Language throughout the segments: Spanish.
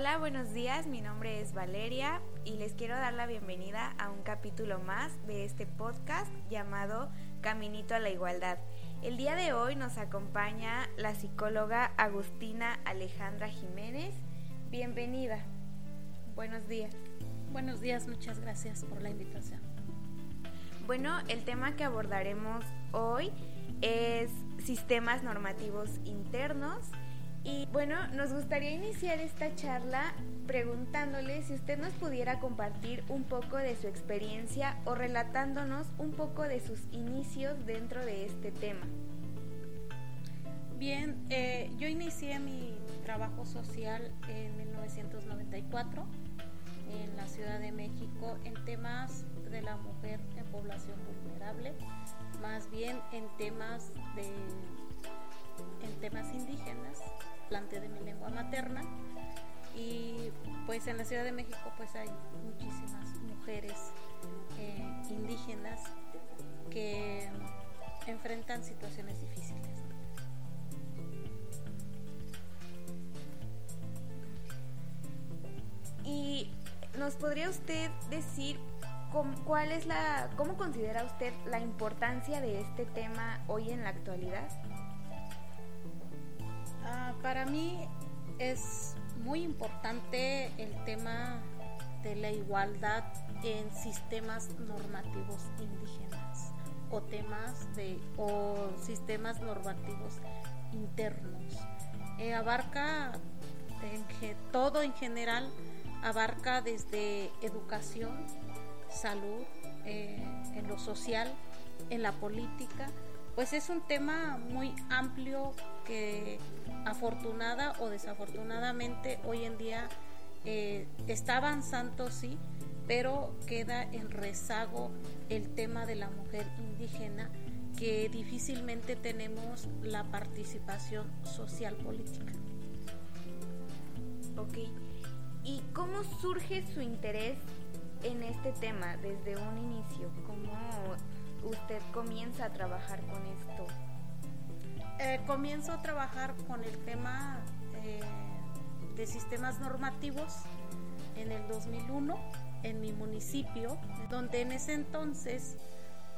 Hola, buenos días, mi nombre es Valeria y les quiero dar la bienvenida a un capítulo más de este podcast llamado Caminito a la Igualdad. El día de hoy nos acompaña la psicóloga Agustina Alejandra Jiménez. Bienvenida. Buenos días. Buenos días, muchas gracias por la invitación. Bueno, el tema que abordaremos hoy es sistemas normativos internos y bueno, nos gustaría iniciar esta charla preguntándole si usted nos pudiera compartir un poco de su experiencia o relatándonos un poco de sus inicios dentro de este tema. Bien, eh, yo inicié mi trabajo social en 1994 en la Ciudad de México en temas de la mujer en población vulnerable, más bien en temas de en temas indígenas de mi lengua materna y pues en la Ciudad de México pues hay muchísimas mujeres eh, indígenas que enfrentan situaciones difíciles. ¿Y nos podría usted decir cómo, cuál es la, cómo considera usted la importancia de este tema hoy en la actualidad? Ah, para mí es muy importante el tema de la igualdad en sistemas normativos indígenas o temas de o sistemas normativos internos. Eh, abarca todo en general, abarca desde educación, salud, eh, en lo social, en la política, pues es un tema muy amplio que afortunada o desafortunadamente hoy en día eh, está avanzando, sí, pero queda en rezago el tema de la mujer indígena que difícilmente tenemos la participación social política. Ok, ¿y cómo surge su interés en este tema desde un inicio? ¿Cómo usted comienza a trabajar con esto? Eh, comienzo a trabajar con el tema eh, de sistemas normativos en el 2001 en mi municipio, donde en ese entonces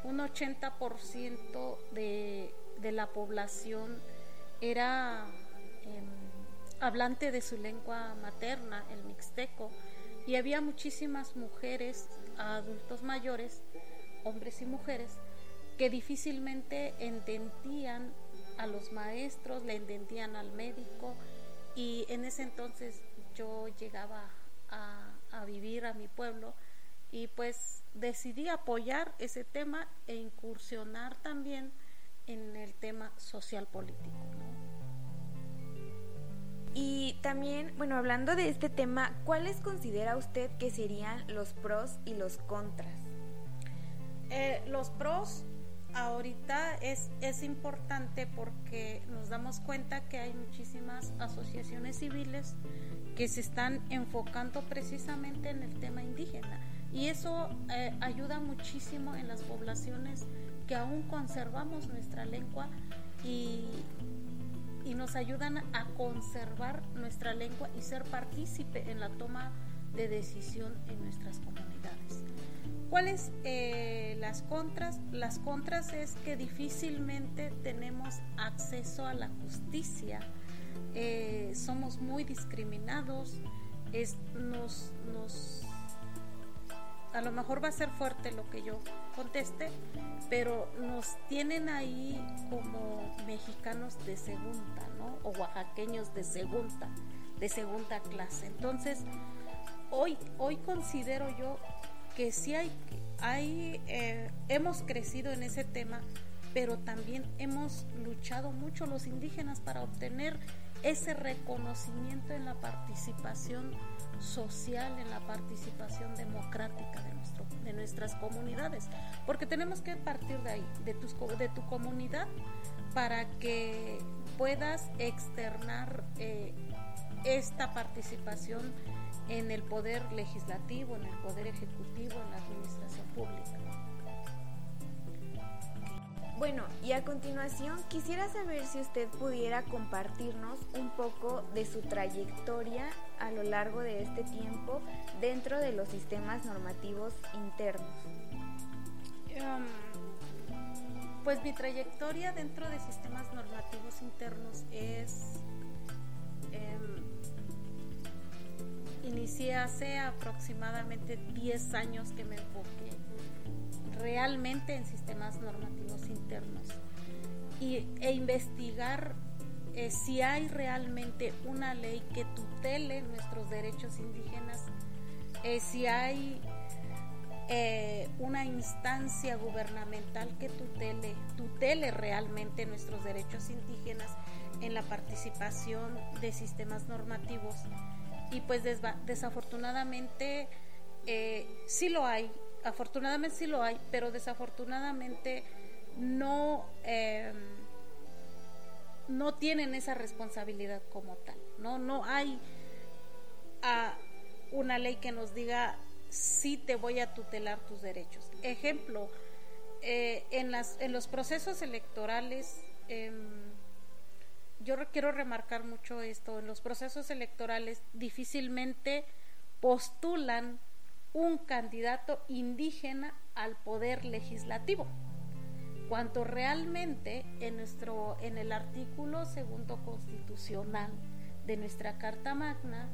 un 80% de, de, la población era em, hablante de su lengua materna, el mixteco, y había muchísimas mujeres, adultos mayores, hombres y mujeres, que difícilmente entendían a los maestros, le entendían al médico y en ese entonces yo llegaba a, vivir a mi pueblo y pues decidí apoyar ese tema e incursionar también en el tema social político. Y también, bueno, hablando de este tema, ¿cuáles considera usted que serían los pros y los contras? Eh, los pros ahorita es, es importante porque nos damos cuenta que hay muchísimas asociaciones civiles que se están enfocando precisamente en el tema indígena y eso eh, ayuda muchísimo en las poblaciones que aún conservamos nuestra lengua y, y nos ayudan a conservar nuestra lengua y ser partícipe en la toma de decisión en nuestras comunidades. ¿Cuáles eh, las contras? Las contras es que difícilmente tenemos acceso a la justicia, eh, somos muy discriminados, es, nos, nos, a lo mejor va a ser fuerte lo que yo conteste, pero nos tienen ahí como mexicanos de segunda, ¿no? O oaxaqueños de segunda, de segunda clase. Entonces, hoy, hoy considero yo que sí hay, hay eh, hemos crecido en ese tema, pero también hemos luchado mucho los indígenas para obtener ese reconocimiento en la participación social, en la participación democrática de, nuestro, de nuestras comunidades, porque tenemos que partir de ahí, de, tus, de tu comunidad, para que puedas externar eh, esta participación en el poder legislativo, en el poder ejecutivo, en la administración pública. Bueno, y a continuación quisiera saber si usted pudiera compartirnos un poco de su trayectoria a lo largo de este tiempo dentro de los sistemas normativos internos. Em, pues mi trayectoria dentro de sistemas normativos internos es... inicié hace aproximadamente 10 años que me enfoqué realmente en sistemas normativos internos y, e investigar eh, si hay realmente una ley que tutele nuestros derechos indígenas, eh, si hay eh, una instancia gubernamental que tutele, tutele realmente nuestros derechos indígenas en la participación de sistemas normativos. Y pues desafortunadamente sí lo hay, afortunadamente sí lo hay, pero desafortunadamente no, em, no tienen esa responsabilidad como tal. No, no hay ah, una ley que nos diga sí te voy a tutelar tus derechos. Ejemplo, eh, en, las, en los procesos electorales, em, yo quiero remarcar mucho esto, en los procesos electorales difícilmente postulan un candidato indígena al poder legislativo. Cuanto realmente en nuestro en el artículo segundo constitucional de nuestra Carta Magna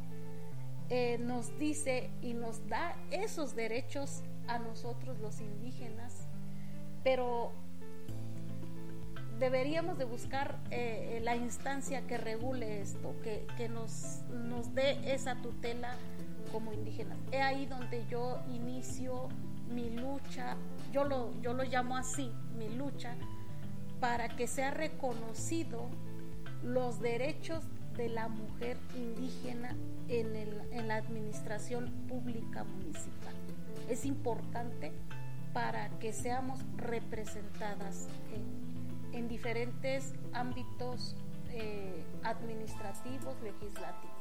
eh, nos dice y nos da esos derechos a nosotros los indígenas, pero deberíamos de buscar eh, la instancia que regule esto, que, que nos, nos dé esa tutela como indígenas. Es ahí donde yo inicio mi lucha, yo lo, yo lo llamo así, mi lucha, para que sea reconocido los derechos de la mujer indígena en, el, en la administración pública municipal. Es importante para que seamos representadas en, en diferentes ámbitos eh, administrativos, legislativos.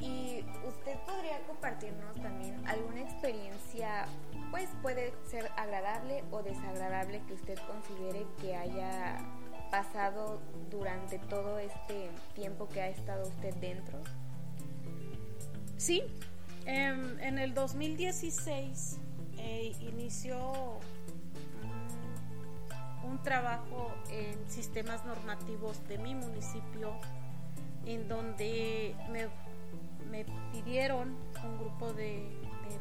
Y usted podría compartirnos también alguna experiencia, pues puede ser agradable o desagradable que usted considere que haya pasado durante todo este tiempo que ha estado usted dentro. Sí, em, en el 2016 eh, inició un trabajo en sistemas normativos de mi municipio en donde me me pidieron un grupo de,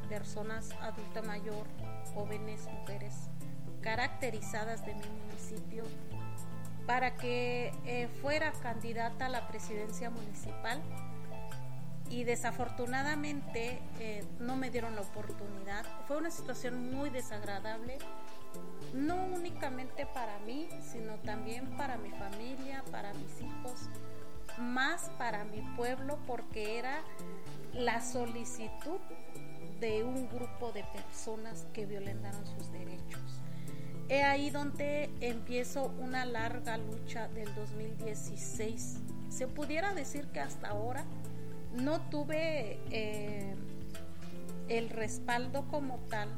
personas adulta mayor, jóvenes, mujeres, caracterizadas de mi municipio, para que eh, fuera candidata a la presidencia municipal y desafortunadamente eh, no me dieron la oportunidad. Fue una situación muy desagradable, no únicamente para mí, sino también para mi familia, para mis hijos más para mi pueblo porque era la solicitud de un grupo de personas que violentaron sus derechos. He ahí donde empiezo una larga lucha del 2016. Se pudiera decir que hasta ahora no tuve eh, el respaldo como tal.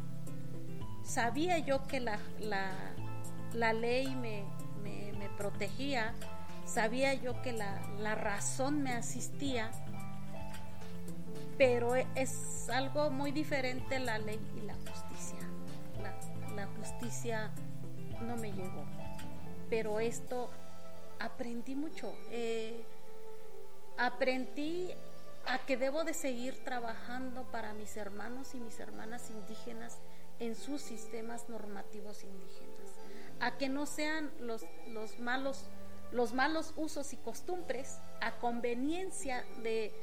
Sabía yo que la, la, ley me, me, protegía, sabía yo que la, razón me asistía, pero e, es algo muy diferente la ley y la justicia. La, justicia no me llegó, pero esto aprendí mucho. Eh, aprendí a que debo de seguir trabajando para mis hermanos y mis hermanas indígenas en sus sistemas normativos indígenas, a que no sean los, los malos los malos usos y costumbres a conveniencia de,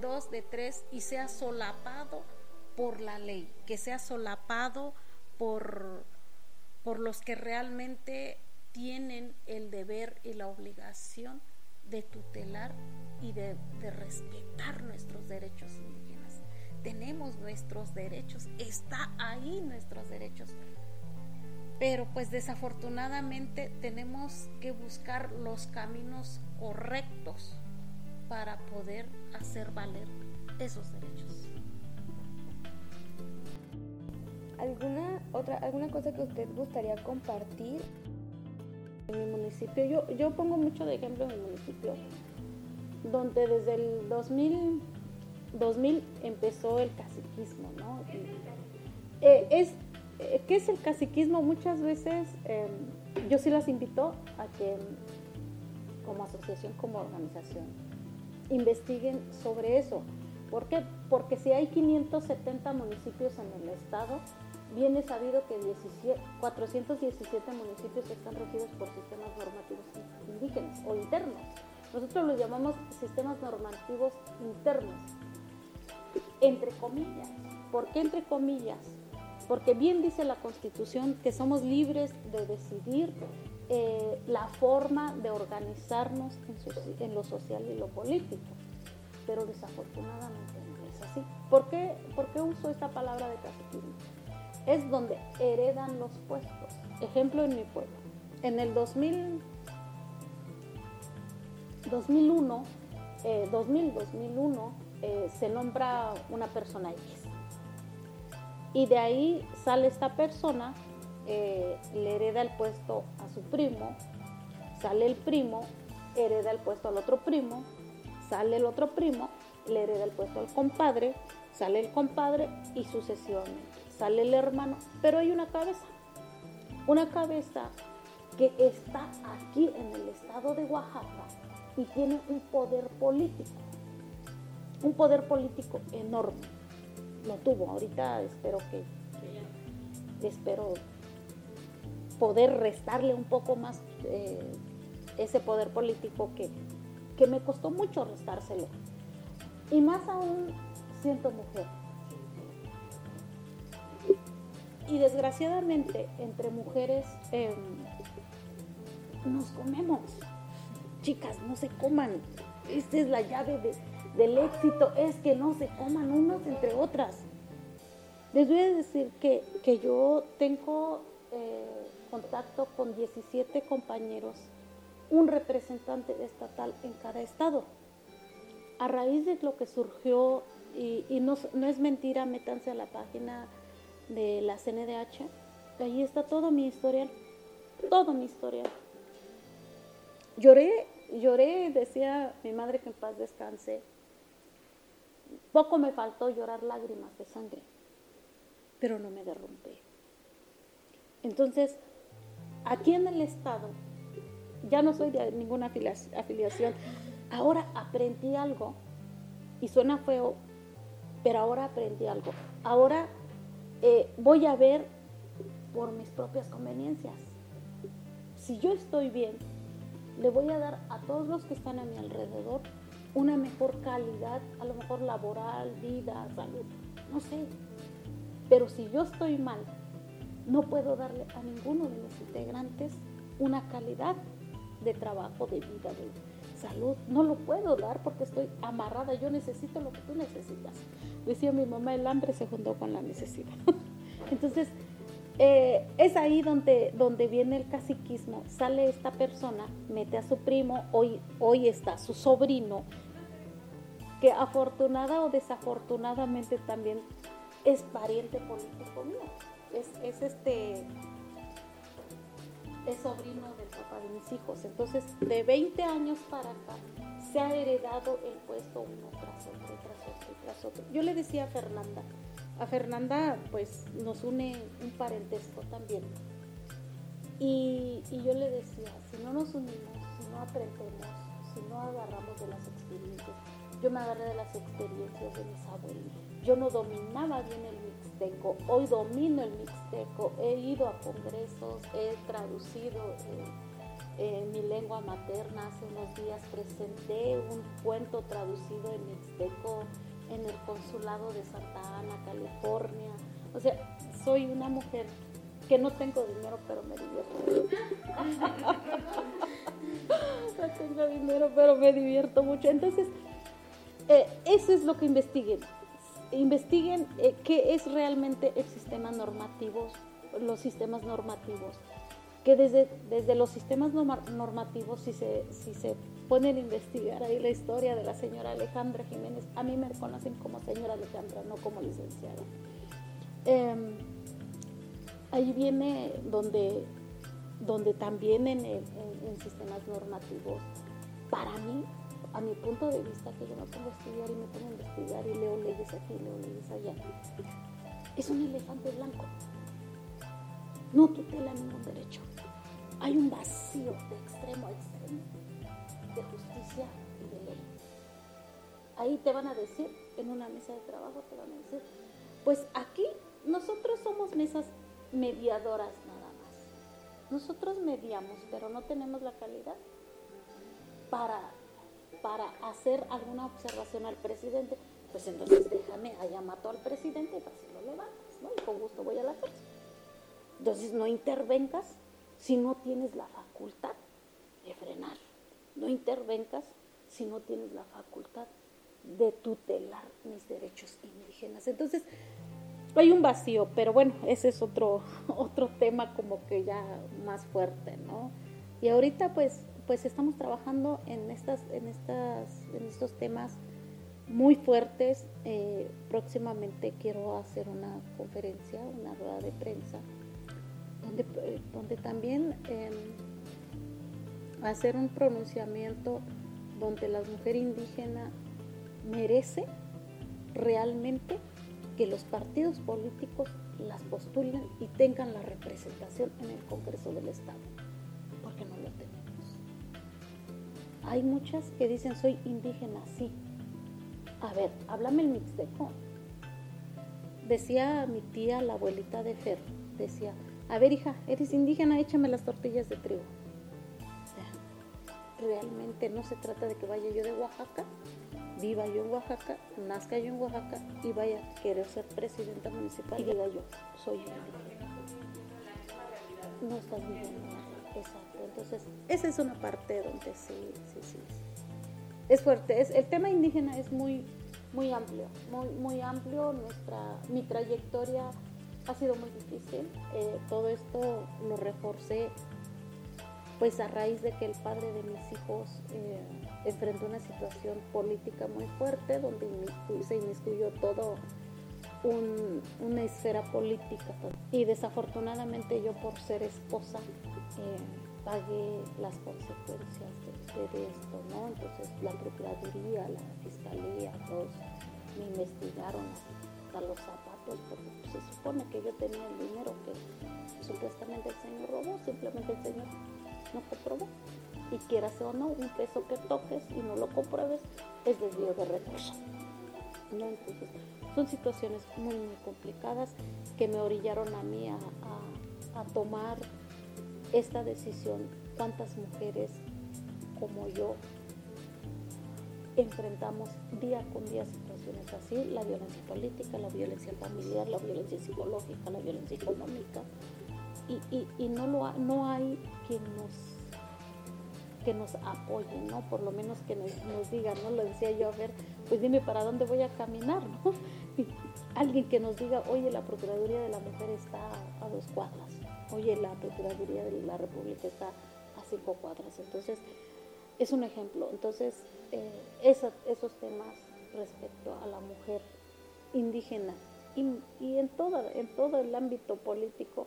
dos, de tres, y sea solapado por la ley, que sea solapado por, por los que realmente tienen el deber y la obligación de tutelar y de, de, respetar nuestros derechos indígenas. Tenemos nuestros derechos, está ahí nuestros derechos pero pues desafortunadamente tenemos que buscar los caminos correctos para poder hacer valer esos derechos. ¿alguna otra alguna cosa que usted gustaría compartir? En mi municipio, yo, yo pongo mucho de ejemplo en mi municipio, donde desde el 2000, 2000 empezó el caciquismo, ¿no? Eh, es, eh, ¿Qué es el caciquismo? Muchas veces em, yo sí las invito a que como asociación, como organización, investiguen sobre eso. ¿Por qué? Porque si hay 570 municipios en el estado, viene sabido que 417 municipios están regidos por sistemas normativos indígenas o internos. Nosotros los llamamos sistemas normativos internos, entre comillas. ¿Por qué entre comillas? Porque bien dice la Constitución que somos libres de decidir eh, la forma de organizarnos en, lo social y lo político, pero desafortunadamente no es así. ¿Por qué, ¿Por qué uso esta palabra de caciquismo? Es donde heredan los puestos. Ejemplo en mi pueblo. En el 2000, 2001, 2000, 2001, se nombra una persona X. Y de ahí sale esta persona eh, le hereda el puesto a su primo, sale el primo, hereda el puesto al otro primo, sale el otro primo, le hereda el puesto al compadre, sale el compadre y sucesivamente. Sale el hermano, pero hay una cabeza, una cabeza que está aquí en el estado de Oaxaca y tiene un poder político, un poder político enorme. Lo tuvo, ahorita espero que, espero poder restarle un poco más eh, ese poder político que, que me costó mucho restárselo. Y más aún siento mujer. Y desgraciadamente entre mujeres em, nos comemos. Chicas, no se coman. Esta es la llave del éxito, es que no se coman unos entre otras. Les voy a decir que, que yo tengo eh, contacto con 17 compañeros, un representante estatal en cada estado. A raíz de lo que surgió, y, no, es mentira, métanse a la página de la CNDH, ahí está toda mi historia, toda mi historia. Lloré, lloré, decía mi madre que en paz descanse. Poco me faltó llorar lágrimas de sangre, pero no me derrumbé. Entonces, aquí en el Estado, ya no soy de ninguna afiliación, ahora aprendí algo, y suena feo, pero ahora aprendí algo. Ahora eh, voy a ver por mis propias conveniencias. Si yo estoy bien, le voy a dar a todos los que están a mi alrededor una mejor calidad, a lo mejor laboral, vida, salud, no sé. Pero si yo estoy mal, no puedo darle a ninguno de los integrantes una calidad de trabajo, de vida, de salud. No lo puedo dar porque estoy amarrada. Yo necesito lo que tú necesitas. Decía mi mamá, el hambre se juntó con la necesidad. Entonces, eh, es ahí donde, donde viene el caciquismo. Sale esta persona, mete a su primo, hoy, hoy está su sobrino, que afortunada o desafortunadamente también es pariente político mío es, este es sobrino del papá de mis hijos. Entonces, de 20 años para acá, se ha heredado el puesto uno tras otro, tras otro, tras otro. Yo le decía a Fernanda, a Fernanda pues nos une un parentesco también. Y, yo le decía, si no nos unimos, si no aprendemos, si no agarramos de las experiencias, yo me agarré de las experiencias de mis abuelos, yo no dominaba bien el mixteco. Hoy domino el mixteco. He ido a congresos, he traducido en mi lengua materna. Hace unos días presenté un cuento traducido en mixteco en el consulado de Santa Ana, California. O sea, soy una mujer que no tengo dinero, pero me divierto. no tengo dinero, pero me divierto mucho. Entonces, eh, eso es lo que investiguen investiguen eh, qué es realmente el sistema normativo, los sistemas normativos. Que desde, desde los sistemas normativos, si se, si se ponen a investigar ahí la historia de la señora Alejandra Jiménez, a mí me conocen como señora Alejandra, no como licenciada. Em, ahí viene donde, donde también en, en, sistemas normativos, para mí, a mi punto de vista, que yo me pongo a estudiar y me pongo a investigar y leo leyes aquí, leo leyes allá, es un elefante blanco. No tutela ningún derecho. Hay un vacío de extremo a extremo de justicia y de ley. Ahí te van a decir, en una mesa de trabajo te van a decir, pues aquí nosotros somos mesas mediadoras nada más. Nosotros mediamos, pero no tenemos la calidad para, para hacer alguna observación al presidente. Pues entonces déjame, allá mato al presidente y así lo levantas, ¿no? Y con gusto voy a la cárcel. Entonces no intervengas si no tienes la facultad de frenar. No intervengas si no tienes la facultad de tutelar mis derechos indígenas. Entonces, hay un vacío, pero bueno, ese es otro, otro tema como que ya más fuerte, ¿no? Y ahorita pues, pues estamos trabajando en, estas, en, estas, en estos temas muy fuertes. Eh, próximamente quiero hacer una conferencia, una rueda de prensa, donde, eh, donde también em, hacer un pronunciamiento donde la mujer indígena merece realmente que los partidos políticos las postulen y tengan la representación en el Congreso del Estado, porque no lo tenemos. Hay muchas que dicen soy indígena, sí. A ver, háblame el mixteco. Decía mi tía, la abuelita de Fer, decía, a ver hija, eres indígena, échame las tortillas de trigo. realmente no se trata de que vaya yo de Oaxaca viva yo en Oaxaca, nazca yo en Oaxaca y vaya a querer ser presidenta municipal y diga yo, soy indígena. No estás viviendo exacto. Entonces, esa es una parte donde sí, sí, sí. Es fuerte. Es, el tema indígena es muy, muy amplio, muy, muy amplio. Nuestra, mi trayectoria ha sido muy difícil. Eh, todo esto lo reforcé pues a raíz de que el padre de mis hijos eh, enfrentó una situación política muy fuerte donde se inmiscuyó todo una esfera política y desafortunadamente yo por ser esposa eh, pagué las consecuencias de, esto, ¿no? Entonces la Procuraduría, la Fiscalía, todos me investigaron hasta los zapatos porque pues, se supone que yo tenía el dinero que supuestamente el señor robó, simplemente el señor no comprobó y quieras o no, un peso que toques y no lo compruebes es desvío de recursos. Entonces, son situaciones muy, muy complicadas que me orillaron a mí a, a, tomar esta decisión. ¿Cuántas mujeres como yo enfrentamos día con día situaciones así? La violencia política, la violencia familiar, la violencia psicológica, la violencia económica. Y, y, no, lo, no hay quien nos que nos apoyen, ¿no? Por lo menos que nos, digan, ¿no? Lo decía yo, a ver, pues dime para dónde voy a caminar, ¿no? alguien que nos diga, oye, la Procuraduría de la Mujer está a dos cuadras, oye, la Procuraduría de la República está a cinco cuadras. Entonces, es un ejemplo. Entonces, eh, esos temas respecto a la mujer indígena y, en, todo, en todo el ámbito político,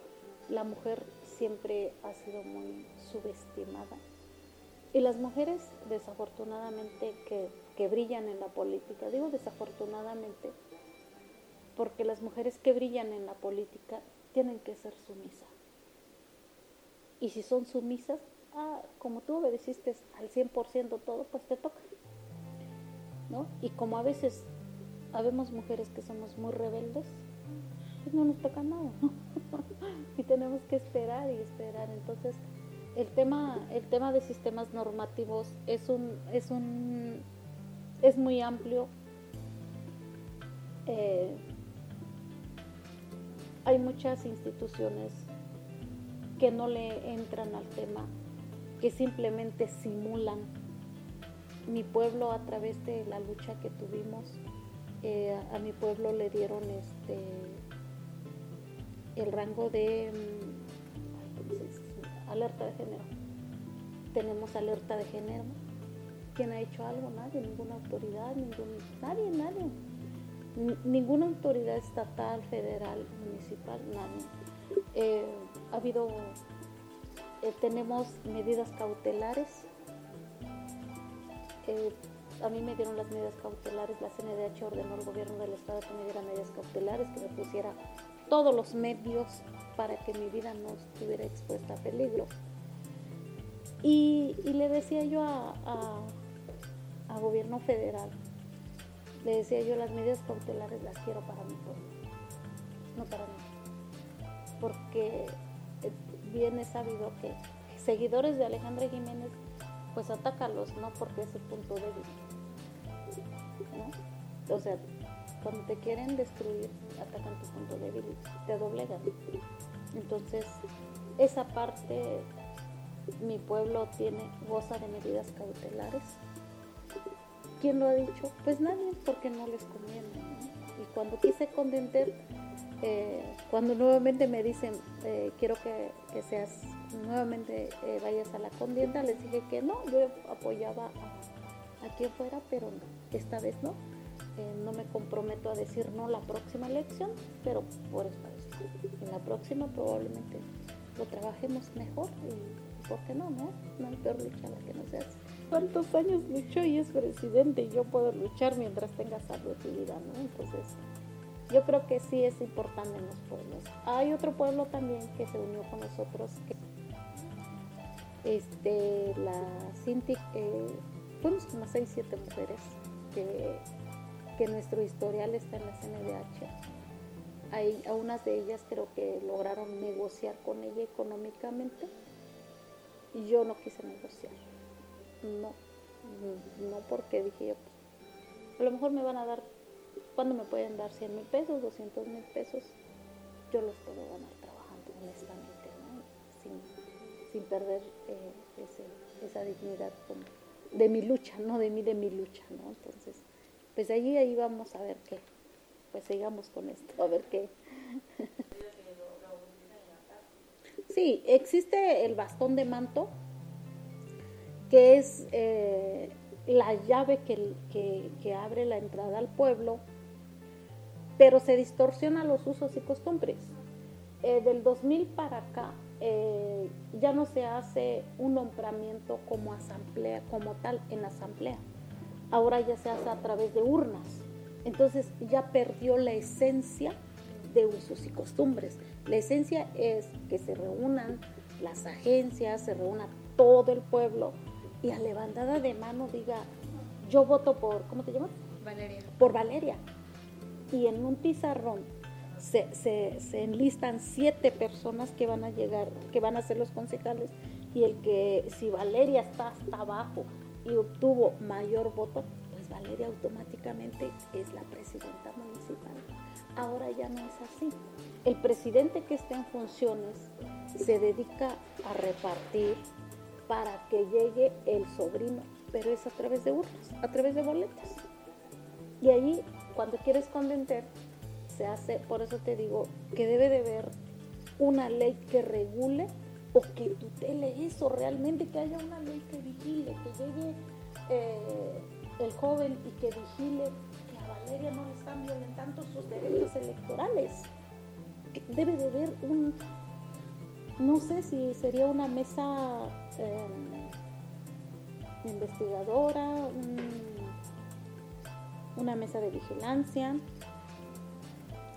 la mujer siempre ha sido muy subestimada y las mujeres, desafortunadamente, que, brillan en la política, digo desafortunadamente, porque las mujeres que brillan en la política tienen que ser sumisas. Y si son sumisas, ah, como tú obedeciste al 100% todo, pues te toca. ¿No? Y como a veces habemos mujeres que somos muy rebeldes, pues no nos toca nada, ¿no? y tenemos que esperar y esperar. Entonces, el tema, el tema de sistemas normativos es un, es un, es muy amplio. Eh, hay muchas instituciones que no le entran al tema, que simplemente simulan. Mi pueblo a través de la lucha que tuvimos, eh, a mi pueblo le dieron este el rango de mm, alerta de género. Tenemos alerta de género. ¿Quién ha hecho algo? Nadie, ninguna autoridad, ningún, nadie, nadie. ninguna autoridad estatal, federal, municipal, nadie. Eh, ha habido, eh, tenemos medidas cautelares. Eh, a mí me dieron las medidas cautelares, la CNDH ordenó al gobierno del estado que me diera medidas cautelares, que me pusiera todos los medios para que mi vida no estuviera expuesta a peligro. Y, le decía yo a, gobierno federal, le decía yo las medidas cautelares las quiero para mi pueblo, no para mí. Porque eh, bien es sabido que seguidores de Alejandra Jiménez, pues atácalos, ¿no? Porque es el punto débil. O sea, cuando te quieren destruir, atacan tu punto débil te doblegan. Entonces, esa parte, mi pueblo tiene, goza de medidas cautelares. ¿Quién lo ha dicho? Pues nadie, porque no les conviene. Y cuando quise condenter, eh, cuando nuevamente me dicen, eh, quiero que, seas, nuevamente eh, vayas a la contienda, les dije que no, yo apoyaba a, a quien fuera, pero esta vez no no me comprometo a decir no la próxima elección, pero por eso en la próxima probablemente lo trabajemos mejor y ¿por qué no? No, no hay peor lucha la que no se hace. ¿Cuántos años luchó y es presidente y yo puedo luchar mientras tenga salud y vida, ¿no? Entonces, yo creo que sí es importante en los pueblos. Hay otro pueblo también que se unió con nosotros, que este, la Cinti, eh, fuimos como 6, 7 mujeres que que nuestro historial está en la CNDH. Hay, a unas de ellas creo que lograron negociar con ella económicamente y yo no quise negociar. No, no porque dije yo, pues, a lo mejor me van a dar, ¿cuándo me pueden dar 100 mil pesos, 200 mil pesos? Yo los puedo ganar trabajando honestamente, sin, sin perder eh, esa dignidad de mi lucha, no de mí, de mi lucha, ¿no? Entonces, pues allí ahí vamos a ver qué. Pues sigamos con esto, a ver qué. Sí, existe el bastón de manto, que es eh, la llave que, abre la entrada al pueblo, pero se distorsiona los usos y costumbres. Eh, del 2000 para acá eh, ya no se hace un nombramiento como asamblea, como tal en asamblea ahora ya se hace a través de urnas. Entonces ya perdió la esencia de usos y costumbres. La esencia es que se reúnan las agencias, se reúna todo el pueblo y a levantada de mano diga, yo voto por, ¿cómo te llamas? Valeria. Por Valeria. Y en un pizarrón se, se, enlistan siete personas que van a llegar, que van a ser los concejales y el que, si Valeria está hasta abajo, y obtuvo mayor voto, pues Valeria automáticamente es la presidenta municipal. Ahora ya no es así. El presidente que está en funciones se dedica a repartir para que llegue el sobrino, pero es a través de urnas, a través de boletas. Y ahí, cuando quieres condenter, se hace, por eso te digo, que debe de haber una ley que regule o que tutele eso realmente, que haya una ley que vigile, que llegue eh, el joven y que vigile que a Valeria no le están violentando sus derechos electorales. Debe de haber un, no sé si sería una mesa em, investigadora, una mesa de vigilancia,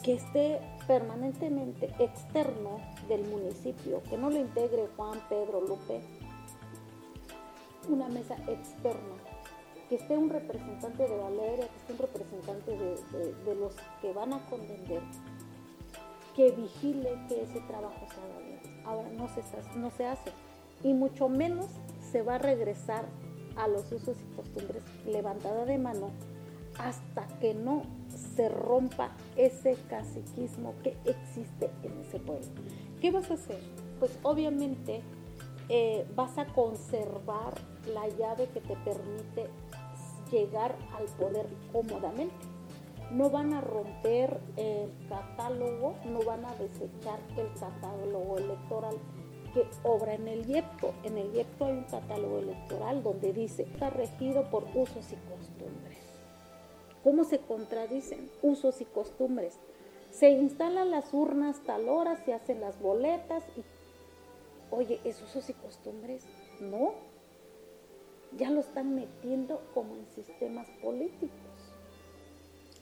que esté permanentemente externo del municipio, que no lo integre Juan, Pedro, Lupe, una mesa externa, que esté un representante de Valeria, que esté un representante de, los que van a contender, que vigile que ese trabajo se haga bien. Ahora no se, no se hace, y mucho menos se va a regresar a los usos y costumbres levantada de mano hasta que no se rompa ese caciquismo que existe en ese pueblo. ¿Qué vas a hacer? Pues obviamente eh, vas a conservar la llave que te permite llegar al poder cómodamente. No van a romper el catálogo, no van a desechar el catálogo electoral que obra en el IEPCO. En el IEPCO hay un catálogo electoral donde dice está regido por usos y costumbres. ¿Cómo se contradicen usos y costumbres? se instalan las urnas tal hora, se hacen las boletas y, oye, ¿es usos y costumbres? No, ya lo están metiendo como en sistemas políticos,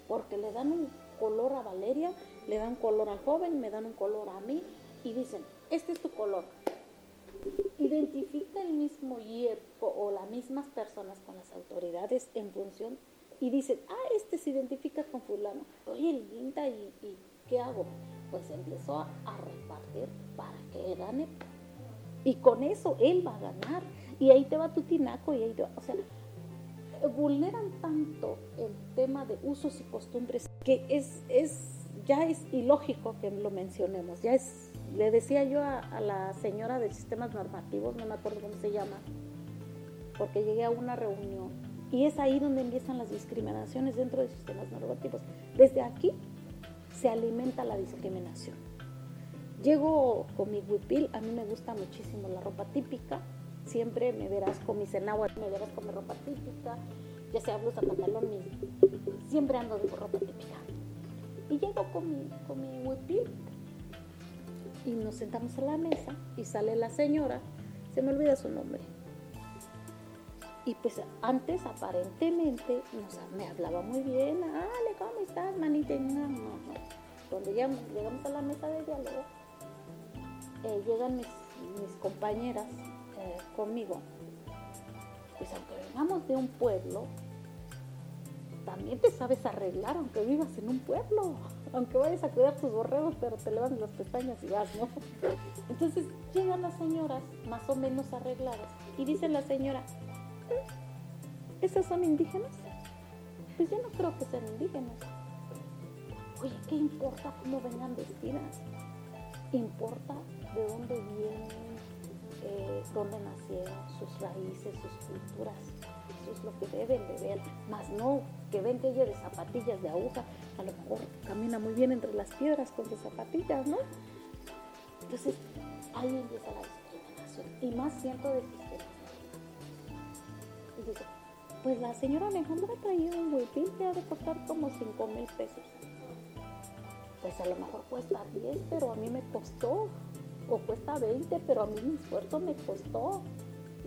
porque le dan un color a Valeria, le dan color al joven, me dan un color a mí y dicen, este es tu color. Identifica el mismo IEPCO o las mismas personas con las autoridades en función y dicen, ah, este se identifica con fulano. Oye, linda, ¿y, y qué hago? Pues empezó a, a repartir para que gane. Y con eso él va a ganar. Y ahí te va tu tinaco y ahí te va, o sea, vulneran tanto el tema de usos y costumbres que es, es ya es ilógico que lo mencionemos, ya es, le decía yo a, a la señora de sistemas normativos, no me acuerdo cómo se llama, porque llegué a una reunión y es ahí donde empiezan las discriminaciones dentro de sistemas normativos. Desde aquí se alimenta la discriminación. Llego con mi huipil, a mí me gusta muchísimo la ropa típica, siempre me verás con mi cenáhuatl, me verás con mi ropa típica, ya sea blusa, pantalón, mi, siempre ando de ropa típica. Y llego con mi, con mi huipil y nos sentamos a la mesa y sale la señora, se me olvida su nombre. Y pues antes aparentemente me hablaba muy bien, Ale, ¿cómo estás, manita? No, no, no. Cuando llegamos, llegamos a la mesa de diálogo, eh, llegan mis, compañeras eh, conmigo, pues aunque vengamos de un pueblo, también te sabes arreglar aunque vivas en un pueblo, aunque vayas a cuidar tus borregos, pero te levantas las pestañas y vas, ¿no? Entonces llegan las señoras más o menos arregladas y dice la señora, ¿esas son indígenas? Pues yo no creo que sean indígenas. Oye, ¿qué importa cómo vengan vestidas? Importa de dónde vienen, eh, dónde nacieron, sus raíces, sus culturas. Eso es lo que deben de ver. Más no que ven que ella de zapatillas de aguja, a lo mejor camina muy bien entre las piedras con sus zapatillas, ¿no? Entonces, ahí empieza la discriminación. Y más siento de sistemas. Dice, pues la señora Alejandra ha traído un huipil que ha de costar como 5 mil pesos. Pues a lo mejor cuesta 10, pero a mí me costó o cuesta 20, pero a mí mi esfuerzo me costó,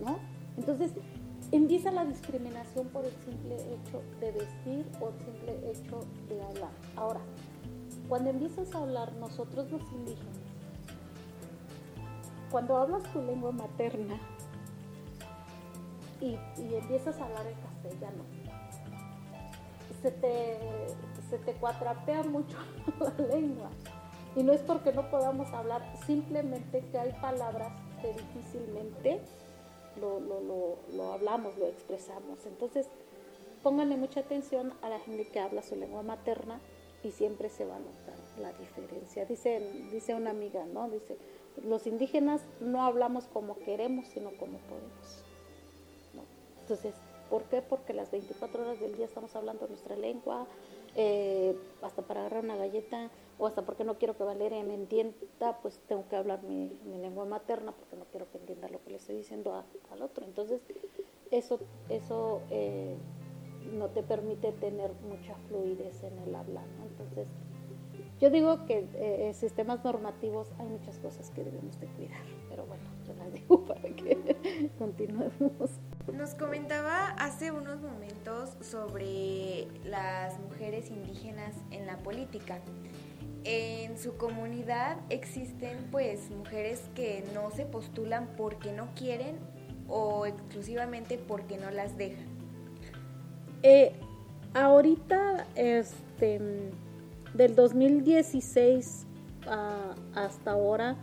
¿no? Entonces empieza la discriminación por el simple hecho de vestir o el simple hecho de hablar. Ahora, cuando empiezas a hablar nosotros los indígenas, cuando hablas tu lengua materna y, y empiezas a hablar el castellano, se te, se te cuatrapea mucho la lengua. Y no es porque no podamos hablar, simplemente que hay palabras que difícilmente lo, lo, lo, lo, hablamos, lo expresamos. Entonces, pónganle mucha atención a la gente que habla su lengua materna y siempre se va a notar la diferencia. Dice, dice una amiga, ¿no? Dice, los indígenas no hablamos como queremos, sino como podemos. Entonces, ¿por qué? Porque las 24 horas del día estamos hablando nuestra lengua, eh, hasta para agarrar una galleta o hasta porque no quiero que Valeria me entienda, pues tengo que hablar mi, lengua materna porque no quiero que entienda lo que le estoy diciendo al otro. Entonces, eso, eso eh, no te permite tener mucha fluidez en el hablar. ¿no? Entonces, yo digo que eh, sistemas normativos hay muchas cosas que debemos de cuidar, pero bueno, yo las digo para que continuemos. Nos comentaba hace unos momentos sobre las mujeres indígenas en la política. En su comunidad existen pues mujeres que no se postulan porque no quieren o exclusivamente porque no las dejan. Eh, ahorita, este, del 2016 a, hasta ahora,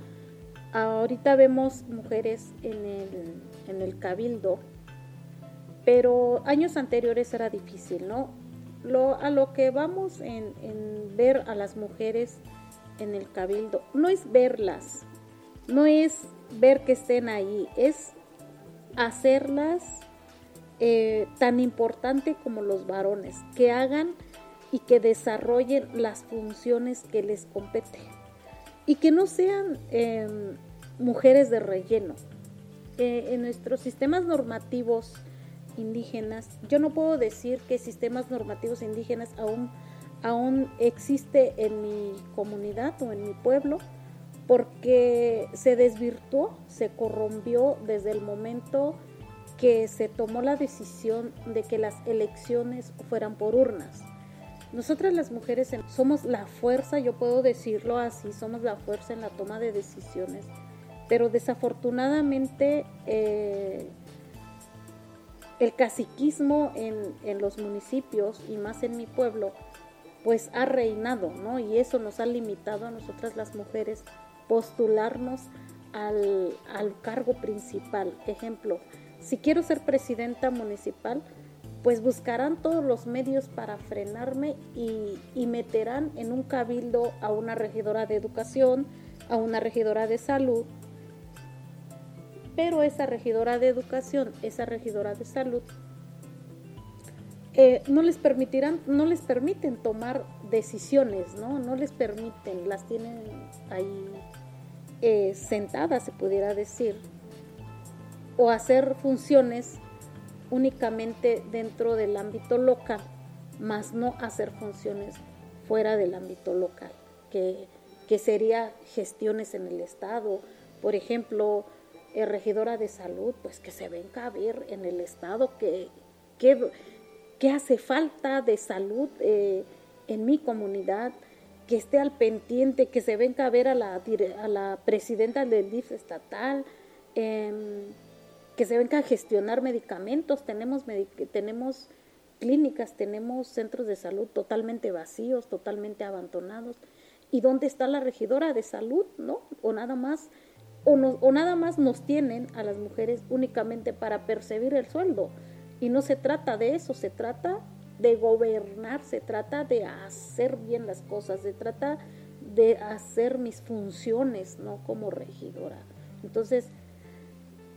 ahorita vemos mujeres en el, en el cabildo, pero años anteriores era difícil, ¿no? A lo que vamos en, ver a las mujeres en el cabildo, no es verlas, no es ver que estén ahí, es hacerlas eh, tan importante como los varones, que hagan y que desarrollen las funciones que les competen y que no sean eh, mujeres de relleno. Eh, en nuestros sistemas normativos indígenas, yo no puedo decir que sistemas normativos indígenas aún aún existe en mi comunidad o en mi pueblo porque se desvirtuó, se corrompió desde el momento que se tomó la decisión de que las elecciones fueran por urnas. Nosotras las mujeres somos la fuerza, yo puedo decirlo así, somos la fuerza en la toma de decisiones, pero desafortunadamente eh, el caciquismo en, en, los municipios y más en mi pueblo, pues ha reinado, ¿no? Y eso nos ha limitado a nosotras las mujeres postularnos al, al cargo principal. Ejemplo, si quiero ser presidenta municipal, pues buscarán todos los medios para frenarme y, y, meterán en un cabildo a una regidora de educación, a una regidora de salud. Pero esa regidora de educación, esa regidora de salud, eh, no les permitirán, no les permiten tomar decisiones, ¿no? No les permiten, las tienen ahí eh, sentadas, se pudiera decir, o hacer funciones únicamente dentro del ámbito local, más no hacer funciones fuera del ámbito local, que, que sería gestiones en el Estado, por ejemplo, eh, regidora de salud, pues que se venga a ver en el Estado que, que qué hace falta de salud eh, en mi comunidad, que esté al pendiente, que se venga a ver a la, a la presidenta del DIF estatal, em, que se venga a gestionar medicamentos. Tenemos, tenemos clínicas, tenemos centros de salud totalmente vacíos, totalmente abandonados. ¿Y dónde está la regidora de salud? ¿No? O nada más. O, o nada más nos tienen a las mujeres únicamente para percibir el sueldo y no se trata de eso, se trata de gobernar, se trata de hacer bien las cosas, se trata de hacer mis funciones, ¿no? Como regidora. Entonces,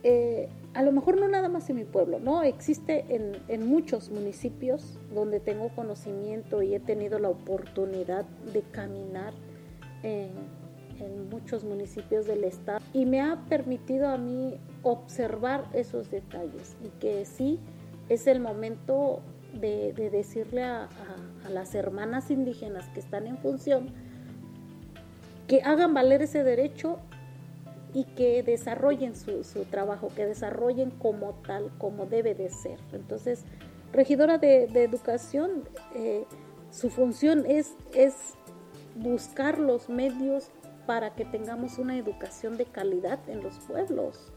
eh, a lo mejor no nada más en mi pueblo, ¿no? Existe en, en, muchos municipios donde tengo conocimiento y he tenido la oportunidad de caminar en, en muchos municipios del estado y me ha permitido a mí observar esos detalles y que sí, es el momento de, decirle a, las hermanas indígenas que están en función que hagan valer ese derecho y que desarrollen su, trabajo, que desarrollen como tal, como debe de ser. Entonces, regidora de, educación, eh, su función es, es buscar los medios para que tengamos una educación de calidad en los pueblos.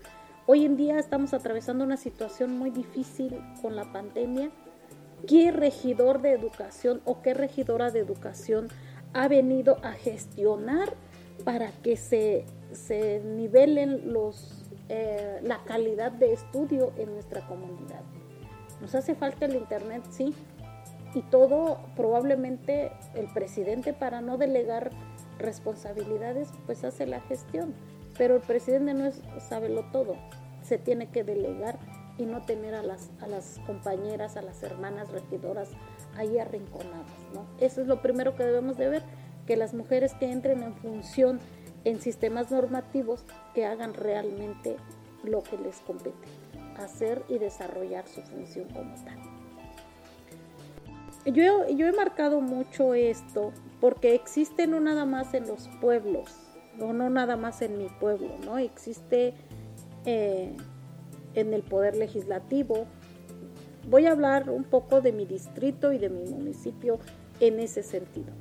Hoy en día estamos atravesando una situación muy difícil con la pandemia. ¿Qué regidor de educación o qué regidora de educación ha venido a gestionar para que se, se nivelen los, eh, la calidad de estudio en nuestra comunidad? Nos hace falta el Internet, sí, y todo probablemente el presidente para no delegar responsabilidades pues hace la gestión pero el presidente no es lo todo, se tiene que delegar y no tener a las, a las compañeras, a las hermanas regidoras ahí arrinconadas. Eso es lo primero que debemos de ver, que las mujeres que entren en función en sistemas normativos, que hagan realmente lo que les compete, hacer y desarrollar su función como tal. Yo, he marcado mucho esto porque existe no nada más en los pueblos, no, no nada más en mi pueblo, ¿no? Existe eh, en el poder legislativo. Voy a hablar un poco de mi distrito y de mi municipio en ese sentido.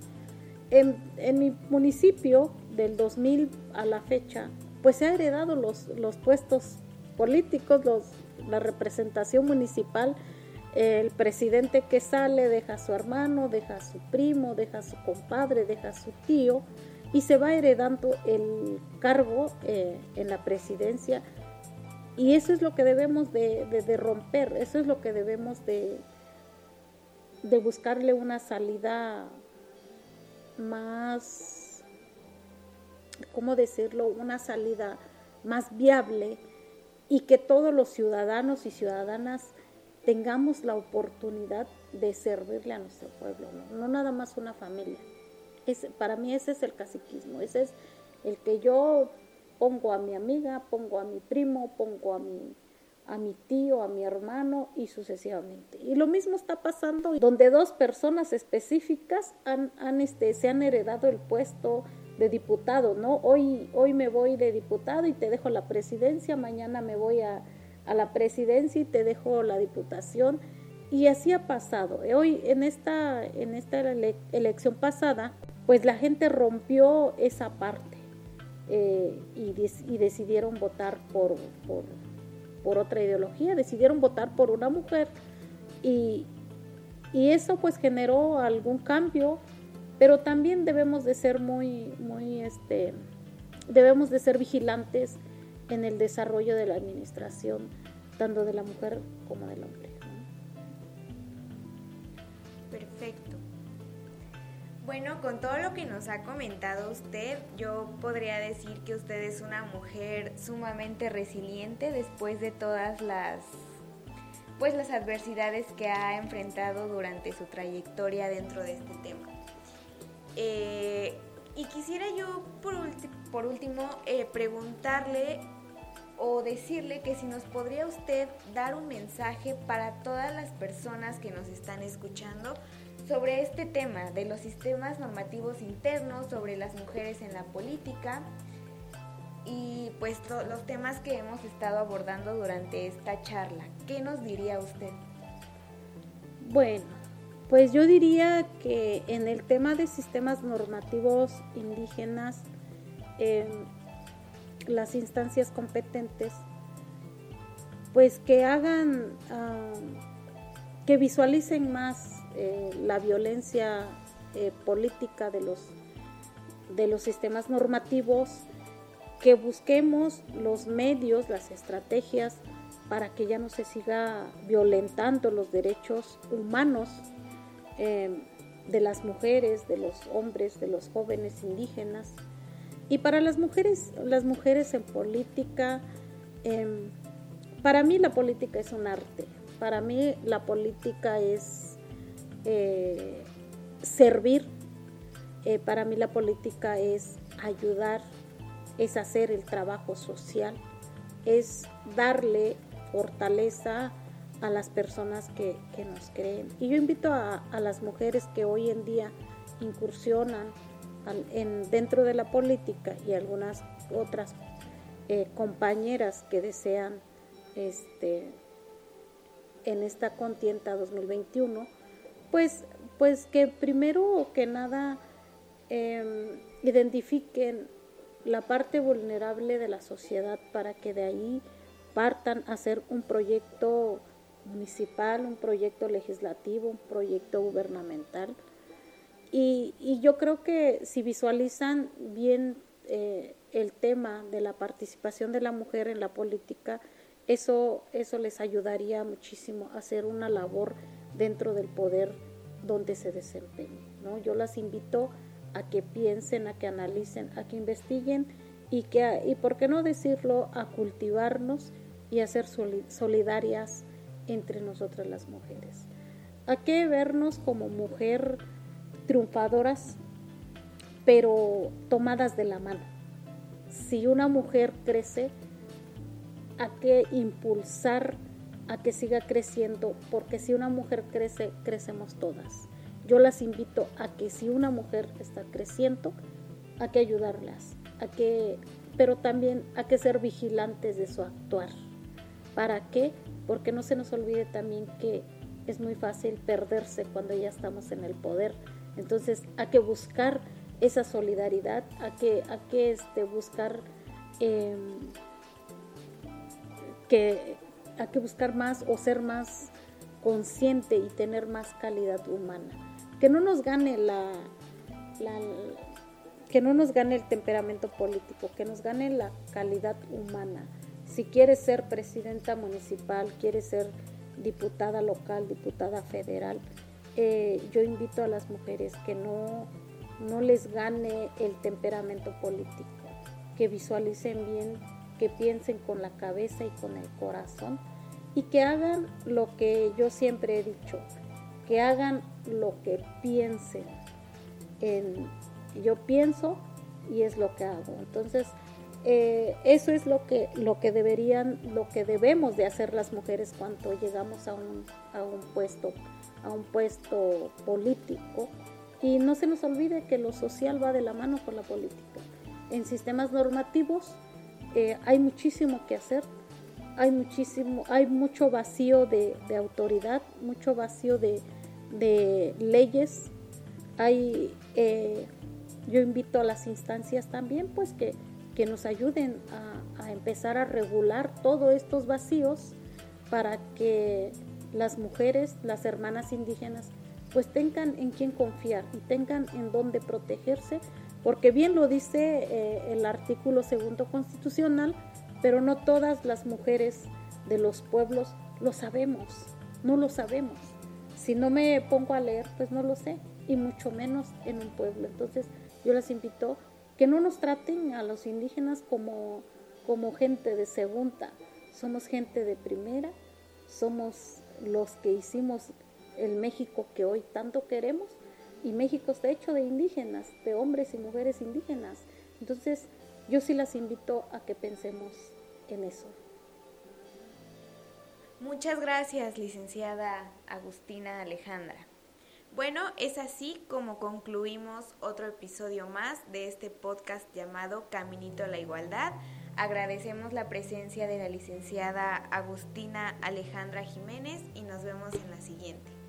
En, mi municipio, del 2000 a la fecha, pues se ha heredado los, los puestos políticos, los, la representación municipal. El presidente que sale deja a su hermano, deja a su primo, deja a su compadre, deja a su tío y se va heredando el cargo eh, en la presidencia y eso es lo que debemos de, romper, eso es lo que debemos de, de buscarle una salida más, ¿cómo decirlo? Una salida más viable y que todos los ciudadanos y ciudadanas tengamos la oportunidad de servirle a nuestro pueblo, no, nada más una familia para mí ese es el caciquismo, ese es el que yo pongo a mi amiga, pongo a mi primo, pongo a mi a mi tío, a mi hermano y sucesivamente. Y lo mismo está pasando donde dos personas específicas han, este, se han heredado el puesto de diputado, ¿no? Hoy, hoy me voy de diputado y te dejo la presidencia, mañana me voy a, a la presidencia y te dejo la diputación. Y así ha pasado. Hoy en esta, en esta elección pasada, pues la gente rompió esa parte eh, y, y, decidieron votar por, por, por otra ideología, decidieron votar por una mujer y, eso pues generó algún cambio, pero también debemos de ser muy, muy, este, debemos de ser vigilantes en el desarrollo de la administración, tanto de la mujer como del hombre. Perfecto. Bueno, con todo lo que nos ha comentado usted, yo podría decir que usted es una mujer sumamente resiliente después de todas las pues las adversidades que ha enfrentado durante su trayectoria dentro de este tema. Eh, y quisiera yo por, último eh, preguntarle o decirle que si nos podría usted dar un mensaje para todas las personas que nos están escuchando sobre este tema de los sistemas normativos internos, sobre las mujeres en la política y pues los temas que hemos estado abordando durante esta charla. ¿Qué nos diría usted? Bueno, pues yo diría que en el tema de sistemas normativos indígenas, em, las instancias competentes, pues que hagan, que visualicen más eh, la violencia eh, política de los, de los sistemas normativos, que busquemos los medios, las estrategias para que ya no se siga violentando los derechos humanos eh, de las mujeres, de los hombres, de los jóvenes indígenas. Y para las mujeres, las mujeres en política, em, para mí la política es un arte, para mí la política es eh, servir. Eh, para mí la política es ayudar, es hacer el trabajo social, es darle fortaleza a las personas que, nos creen. Y yo invito a, las mujeres que hoy en día incursionan en, dentro de la política y algunas otras eh, compañeras que desean este, en esta contienda 2021 pues, pues que primero que nada em, identifiquen la parte vulnerable de la sociedad para que de ahí partan a hacer un proyecto municipal, un proyecto legislativo, un proyecto gubernamental. Y, yo creo que si visualizan bien eh, el tema de la participación de la mujer en la política, eso, eso les ayudaría muchísimo a hacer una labor dentro del poder donde se desempeñe. ¿no? Yo las invito a que piensen, a que analicen, a que investiguen y, que, y por qué no decirlo, a cultivarnos y a ser solidarias entre nosotras las mujeres. A que vernos como mujer triunfadoras, pero tomadas de la mano. Si una mujer crece, a que impulsar a que siga creciendo, porque si una mujer crece, crecemos todas. Yo las invito a que si una mujer está creciendo, a que ayudarlas, a que, pero también a que ser vigilantes de su actuar. ¿Para qué? Porque no se nos olvide también que es muy fácil perderse cuando ya estamos en el poder. Entonces, hay que buscar esa solidaridad, a que, a que este, buscar em, que hay que buscar más o ser más consciente y tener más calidad humana. Que no nos gane la, que no nos gane el temperamento político, que nos gane la calidad humana. Si quieres ser presidenta municipal, quieres ser diputada local, diputada federal, eh, yo invito a las mujeres que no, no les gane el temperamento político, que visualicen bien que piensen con la cabeza y con el corazón y que hagan lo que yo siempre he dicho, que hagan lo que piensen. En, yo pienso y es lo que hago. Entonces, eh, eso es lo que, lo que deberían, lo que debemos de hacer las mujeres cuando llegamos a un, a un puesto, a un puesto político. Y no se nos olvide que lo social va de la mano con la política. En sistemas normativos eh, hay muchísimo que hacer, hay muchísimo, hay mucho vacío de, autoridad, mucho vacío de, de leyes. Hay, eh, yo invito a las instancias también, pues que que nos ayuden a, empezar a regular todos estos vacíos para que las mujeres, las hermanas indígenas, pues tengan en quién confiar y tengan en dónde protegerse, porque bien lo dice eh, el artículo segundo constitucional, pero no todas las mujeres de los pueblos lo sabemos, no lo sabemos. Si no me pongo a leer, pues no lo sé, y mucho menos en un pueblo. Entonces yo las invito que no nos traten a los indígenas como, como gente de segunda, somos gente de primera, somos los que hicimos el México que hoy tanto queremos y México está hecho de indígenas, de hombres y mujeres indígenas. Entonces yo sí las invito a que pensemos en eso. Muchas gracias, licenciada Agustina Alejandra. Bueno, es así como concluimos otro episodio más de este podcast llamado Caminito a la Igualdad. Agradecemos la presencia de la licenciada Agustina Alejandra Jiménez y nos vemos en la siguiente.